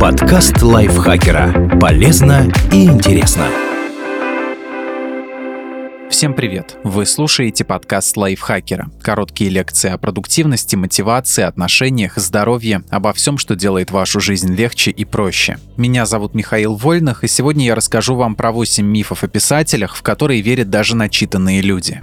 Подкаст лайфхакера. Полезно и интересно. Всем привет! Вы слушаете подкаст лайфхакера. Короткие лекции о продуктивности, мотивации, отношениях, здоровье, обо всем, что делает вашу жизнь легче и проще. Меня зовут Михаил Вольных, и сегодня я расскажу вам про 8 мифов о писателях, в которые верят даже начитанные люди.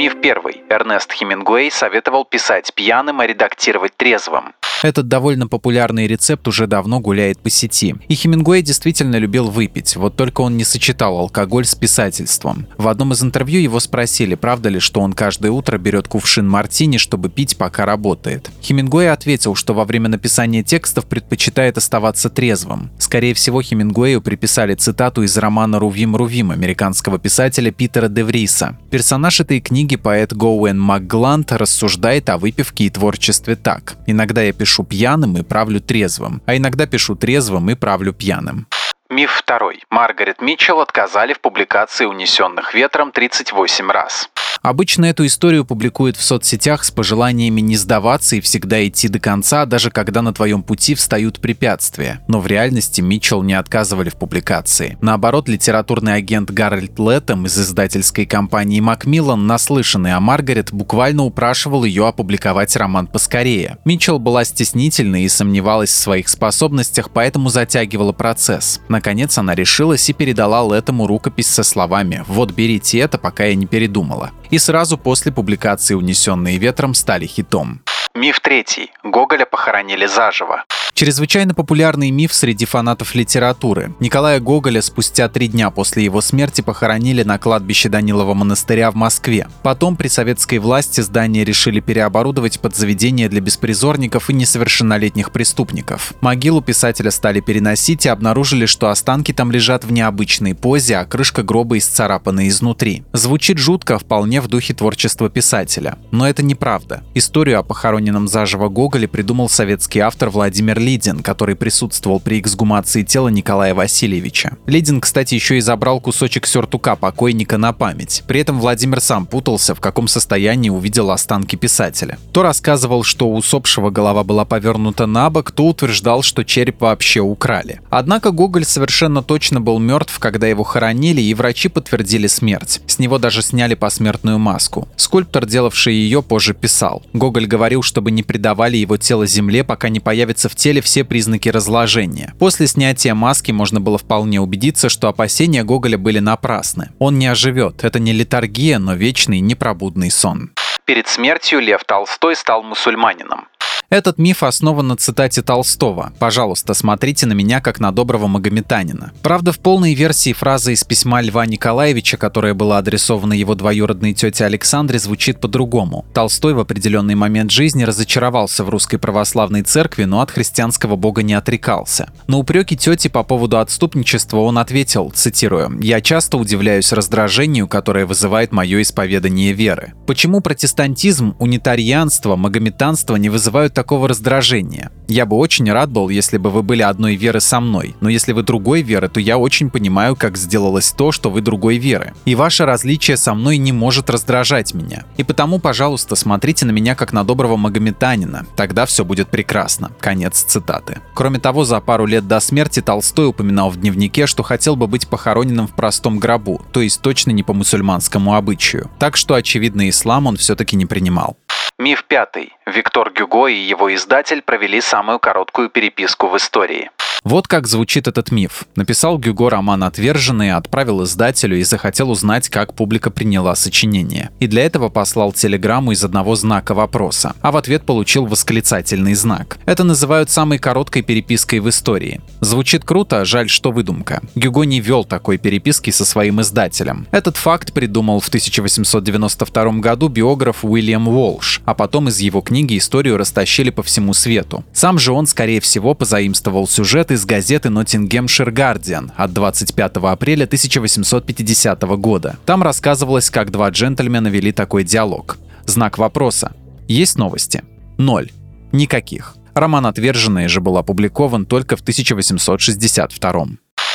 Миф первый. Эрнест Хемингуэй советовал писать пьяным, а редактировать трезвым. Этот довольно популярный рецепт уже давно гуляет по сети. И Хемингуэй действительно любил выпить, вот только он не сочетал алкоголь с писательством. В одном из интервью его спросили, правда ли, что он каждое утро берет кувшин мартини, чтобы пить, пока работает. Хемингуэй ответил, что во время написания текстов предпочитает оставаться трезвым. Скорее всего, Хемингуэю приписали цитату из романа «Рувим Рувим» американского писателя Питера Девриса. Персонаж этой книги, поэт Гоуэн Макгланд, рассуждает о выпивке и творчестве так. «Иногда я пишу пьяным и правлю трезвым, а иногда пишу трезвым и правлю пьяным. Миф второй. Маргарет Митчелл отказали в публикации «Унесенных ветром» 38 раз. Обычно эту историю публикуют в соцсетях с пожеланиями не сдаваться и всегда идти до конца, даже когда на твоем пути встают препятствия. Но в реальности Митчелл не отказывали в публикации. Наоборот, литературный агент Гарольд Леттем из издательской компании Макмиллан, наслышанный о Маргарет, буквально упрашивал ее опубликовать роман поскорее. Митчелл была стеснительной и сомневалась в своих способностях, поэтому затягивала процесс. Наконец она решилась и передала Леттему рукопись со словами «Вот берите это, пока я не передумала» и сразу после публикации «Унесенные ветром» стали хитом. Миф третий. Гоголя похоронили заживо. Чрезвычайно популярный миф среди фанатов литературы. Николая Гоголя спустя три дня после его смерти похоронили на кладбище Данилова монастыря в Москве. Потом при советской власти здание решили переоборудовать под заведение для беспризорников и несовершеннолетних преступников. Могилу писателя стали переносить и обнаружили, что останки там лежат в необычной позе, а крышка гроба исцарапана изнутри. Звучит жутко, вполне в духе творчества писателя. Но это неправда. Историю о похоронении похороненном заживо Гоголе придумал советский автор Владимир Лидин, который присутствовал при эксгумации тела Николая Васильевича. Лидин, кстати, еще и забрал кусочек сюртука покойника на память. При этом Владимир сам путался, в каком состоянии увидел останки писателя. То рассказывал, что у усопшего голова была повернута на бок, то утверждал, что череп вообще украли. Однако Гоголь совершенно точно был мертв, когда его хоронили, и врачи подтвердили смерть. С него даже сняли посмертную маску. Скульптор, делавший ее, позже писал. Гоголь говорил, чтобы не придавали его тело земле, пока не появятся в теле все признаки разложения. После снятия маски можно было вполне убедиться, что опасения Гоголя были напрасны. Он не оживет, это не литургия, но вечный непробудный сон. Перед смертью Лев Толстой стал мусульманином. Этот миф основан на цитате Толстого «Пожалуйста, смотрите на меня как на доброго магометанина». Правда, в полной версии фраза из письма Льва Николаевича, которая была адресована его двоюродной тете Александре, звучит по-другому. Толстой в определенный момент жизни разочаровался в русской православной церкви, но от христианского бога не отрекался. На упреки тети по поводу отступничества он ответил, цитирую, «Я часто удивляюсь раздражению, которое вызывает мое исповедание веры. Почему протестантизм, унитарианство, магометанство не вызывают такого раздражения. Я бы очень рад был, если бы вы были одной веры со мной, но если вы другой веры, то я очень понимаю, как сделалось то, что вы другой веры. И ваше различие со мной не может раздражать меня. И потому, пожалуйста, смотрите на меня как на доброго магометанина, тогда все будет прекрасно. Конец цитаты. Кроме того, за пару лет до смерти Толстой упоминал в дневнике, что хотел бы быть похороненным в простом гробу, то есть точно не по мусульманскому обычаю. Так что, очевидно, ислам он все-таки не принимал. Миф пятый. Виктор Гюго и его издатель провели самую короткую переписку в истории. Вот как звучит этот миф. Написал Гюго роман «Отверженный», отправил издателю и захотел узнать, как публика приняла сочинение. И для этого послал телеграмму из одного знака вопроса, а в ответ получил восклицательный знак. Это называют самой короткой перепиской в истории. Звучит круто, жаль, что выдумка. Гюго не вел такой переписки со своим издателем. Этот факт придумал в 1892 году биограф Уильям Уолш, а потом из его книги историю растащили по всему свету. Сам же он, скорее всего, позаимствовал сюжет из газеты Nottinghamshire Guardian от 25 апреля 1850 года. Там рассказывалось, как два джентльмена вели такой диалог. Знак вопроса. Есть новости? Ноль. Никаких. Роман «Отверженные» же был опубликован только в 1862.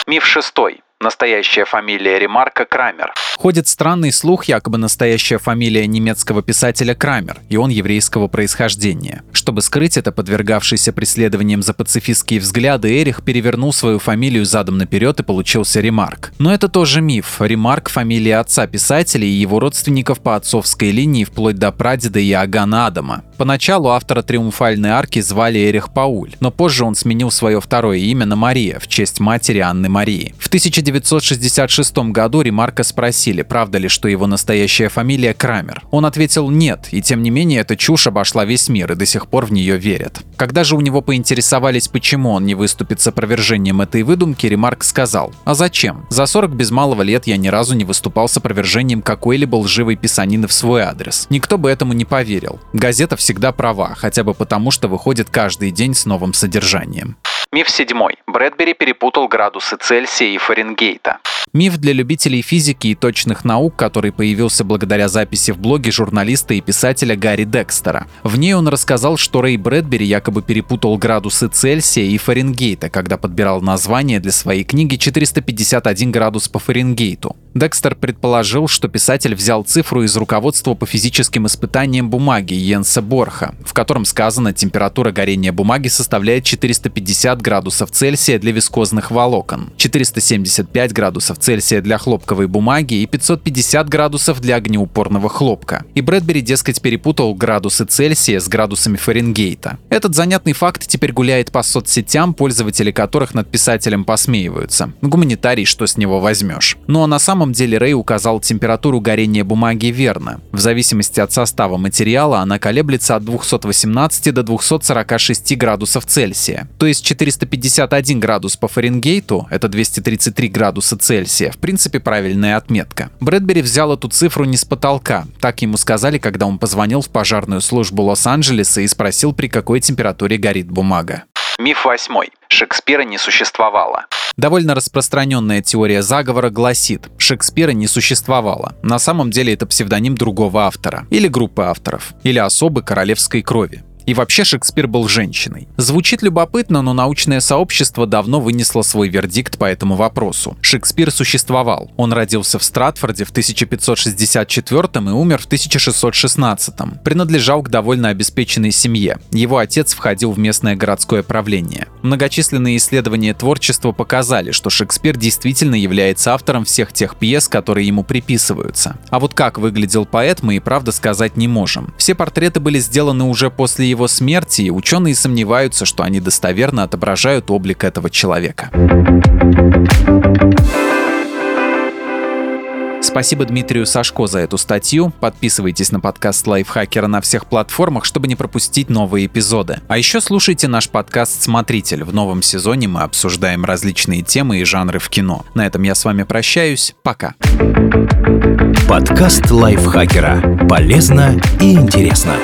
Миф шестой. Настоящая фамилия Ремарка Крамер. Ходит странный слух, якобы настоящая фамилия немецкого писателя Крамер, и он еврейского происхождения. Чтобы скрыть это, подвергавшийся преследованиям за пацифистские взгляды, Эрих перевернул свою фамилию задом наперед и получился Ремарк. Но это тоже миф. Ремарк – фамилия отца писателя и его родственников по отцовской линии вплоть до прадеда Иоганна Адама. Поначалу автора «Триумфальной арки» звали Эрих Пауль, но позже он сменил свое второе имя на Мария в честь матери Анны Марии. В 1966 году Ремарка спросили, правда ли, что его настоящая фамилия Крамер. Он ответил «нет», и тем не менее эта чушь обошла весь мир и до сих пор в нее верят. Когда же у него поинтересовались, почему он не выступит с опровержением этой выдумки, Ремарк сказал «А зачем? За 40 без малого лет я ни разу не выступал с опровержением какой-либо лживой писанины в свой адрес. Никто бы этому не поверил. Газета всегда права, хотя бы потому, что выходит каждый день с новым содержанием. Миф седьмой. Брэдбери перепутал градусы Цельсия и Фаренгейта. Миф для любителей физики и точных наук, который появился благодаря записи в блоге журналиста и писателя Гарри Декстера. В ней он рассказал, что Рэй Брэдбери якобы перепутал градусы Цельсия и Фаренгейта, когда подбирал название для своей книги 451 градус по Фаренгейту. Декстер предположил, что писатель взял цифру из руководства по физическим испытаниям бумаги Йенса Борха, в котором сказано, температура горения бумаги составляет 450 градусов Цельсия для вискозных волокон, 475 градусов Цельсия для хлопковой бумаги и 550 градусов для огнеупорного хлопка. И Брэдбери, дескать, перепутал градусы Цельсия с градусами Фаренгейта. Этот занятный факт теперь гуляет по соцсетям, пользователи которых над писателем посмеиваются. Гуманитарий, что с него возьмешь. Ну а на самом самом деле Рэй указал температуру горения бумаги верно. В зависимости от состава материала она колеблется от 218 до 246 градусов Цельсия. То есть 451 градус по Фаренгейту, это 233 градуса Цельсия, в принципе правильная отметка. Брэдбери взял эту цифру не с потолка. Так ему сказали, когда он позвонил в пожарную службу Лос-Анджелеса и спросил, при какой температуре горит бумага. Миф восьмой. Шекспира не существовало. Довольно распространенная теория заговора гласит, Шекспира не существовало. На самом деле это псевдоним другого автора, или группы авторов, или особы королевской крови. И вообще Шекспир был женщиной. Звучит любопытно, но научное сообщество давно вынесло свой вердикт по этому вопросу. Шекспир существовал. Он родился в Стратфорде в 1564 и умер в 1616. Принадлежал к довольно обеспеченной семье. Его отец входил в местное городское правление. Многочисленные исследования творчества показали, что Шекспир действительно является автором всех тех пьес, которые ему приписываются. А вот как выглядел поэт, мы и правда сказать не можем. Все портреты были сделаны уже после его смерти, и ученые сомневаются, что они достоверно отображают облик этого человека. Спасибо Дмитрию Сашко за эту статью. Подписывайтесь на подкаст Лайфхакера на всех платформах, чтобы не пропустить новые эпизоды. А еще слушайте наш подкаст «Смотритель». В новом сезоне мы обсуждаем различные темы и жанры в кино. На этом я с вами прощаюсь. Пока. Подкаст Лайфхакера. Полезно и интересно.